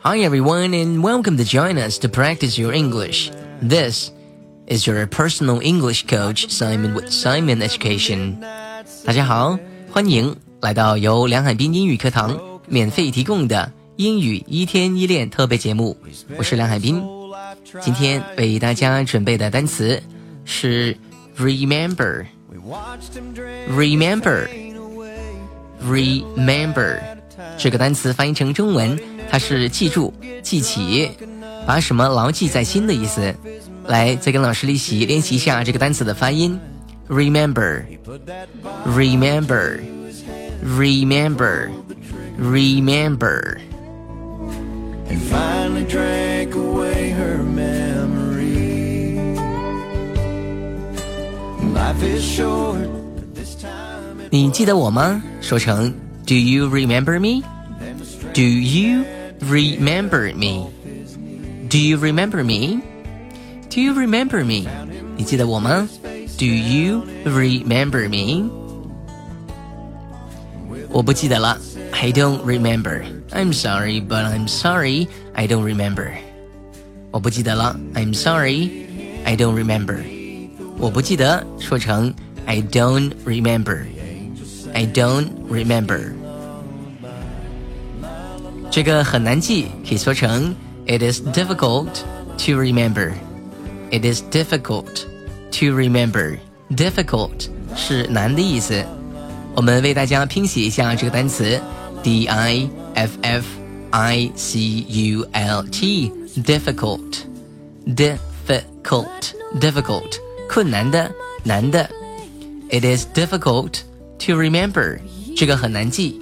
Hi everyone and welcome to join us to practice your English. This is your personal English coach Simon with Simon Education. 大家好，欢迎来到由梁海滨英语课堂免费提供的英语一天一练特别节目。我是梁海滨，今天为大家准备的单词是 remember。remember remember 这个单词翻译成中文。它是记住、记起，把什么牢记在心的意思。来，再跟老师练习练习一下这个单词的发音。Remember，remember，remember，remember。你记得我吗？说成 Do you remember me? Do you remember me? Do you remember me? Do you remember me? 你记得我吗？Do you remember me? 我不记得了。I don't remember. I'm sorry, but I'm sorry. I don't remember. 我不记得了。I'm sorry. I don't remember. 我不记得，说成 I don't remember. I don't remember. 这个很难记，可以说成 It is difficult to remember. It is difficult to remember. Difficult 是难的意思。我们为大家拼写一下这个单词：D I F F I C U L T. Difficult, difficult, difficult，困难的，难的。It is difficult to remember. 这个很难记。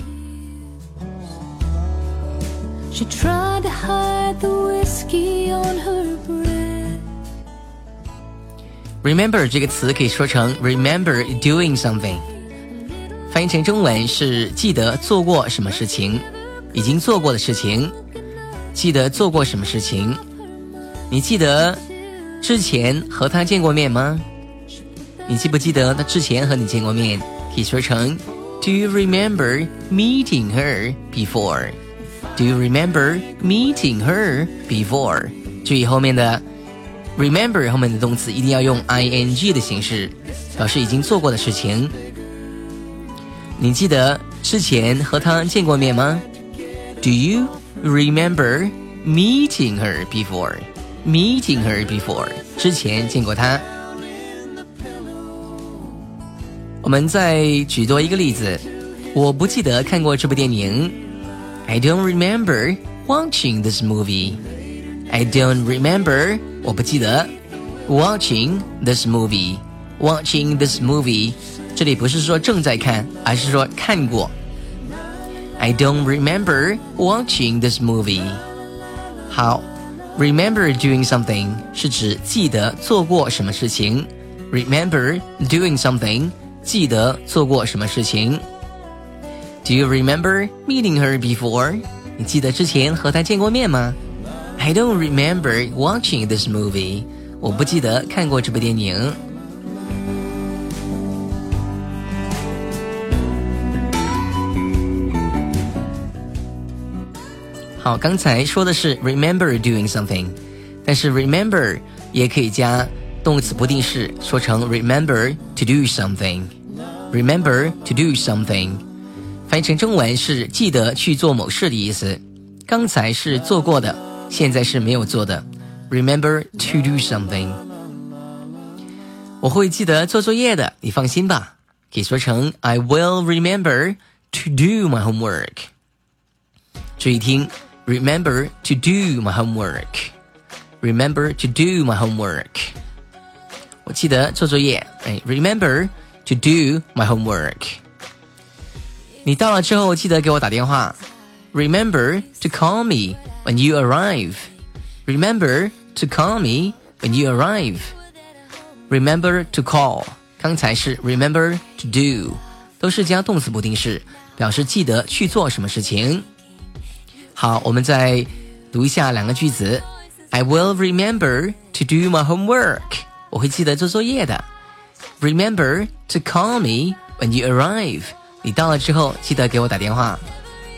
She tried to hide the whiskey on her breath. Remember 这个词可以说成 remember doing something，翻译成中文是记得做过什么事情，已经做过的事情，记得做过什么事情。你记得之前和他见过面吗？你记不记得他之前和你见过面？可以说成 Do you remember meeting her before？Do you remember meeting her before？注意后面的 remember 后面的动词一定要用 ing 的形式，表示已经做过的事情。你记得之前和她见过面吗？Do you remember meeting her before? Meeting her before 之前见过她。我们再举多一个例子，我不记得看过这部电影。I don't remember watching this movie. I don't remember，我不记得 watching this movie. Watching this movie，这里不是说正在看，而是说看过。I don't remember watching this movie. 好，remember doing something 是指记得做过什么事情。Remember doing something，记得做过什么事情。 do you remember meeting her before? 你记得之前和她见过面吗？I don't remember watching this movie. 我不记得看过这部电影。好，刚才说的是 remember doing something，但是 remember 也可以加动词不定式，说成 remember to do something。remember to do something。 翻译成中文是记得去做某事的意思。刚才是做过的，现在是没有做的。Remember to do something。我会记得做作业的，你放心吧。可以说成 I will remember to do my homework。注意听，remember to do my homework。Remember to do my homework。我记得做作业。哎，remember to do my homework。你到了之后记得给我打电话。Remember to call me when you arrive. Remember to call me when you arrive. Remember to call，刚才是 remember to do，都是加动词不定式，表示记得去做什么事情。好，我们再读一下两个句子。I will remember to do my homework。我会记得做作业的。Remember to call me when you arrive。 你到了之后记得给我打电话。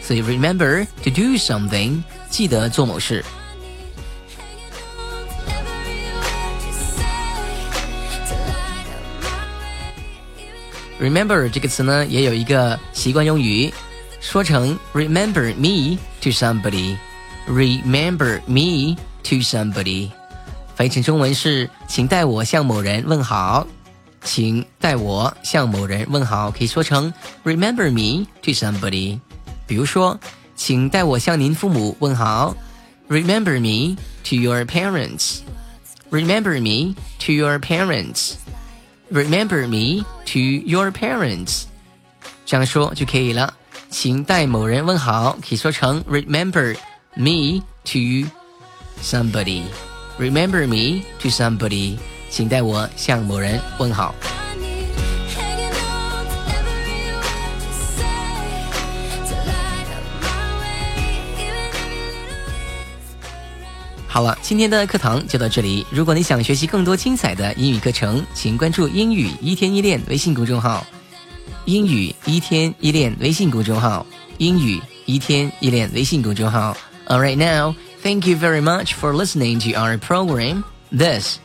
所以 remember to do something 记得做某事。Remember 这个词呢，也有一个习惯用语，说成 Remember me to somebody。Remember me to somebody，翻译成中文是，请代我向某人问好。请代我向某人问好，可以说成 Remember me to somebody。比如说，请代我向您父母问好。Remember me to your parents。Remember me to your parents。Remember me to your parents，这样说就可以了。请代某人问好，可以说成 Remember me to somebody。Remember me to somebody，请代我向某人问好。好了，今天的课堂就到这里。如果你想学习更多精彩的英语课程，请关注“英语一天一练”微信公众号。英语一天一练微信公众号。英语一天一练微信公众号。All right, now, thank you very much for listening to our program. This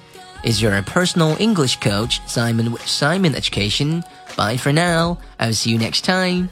is your personal English coach, Simon with Simon Education. Bye for now. I'll see you next time.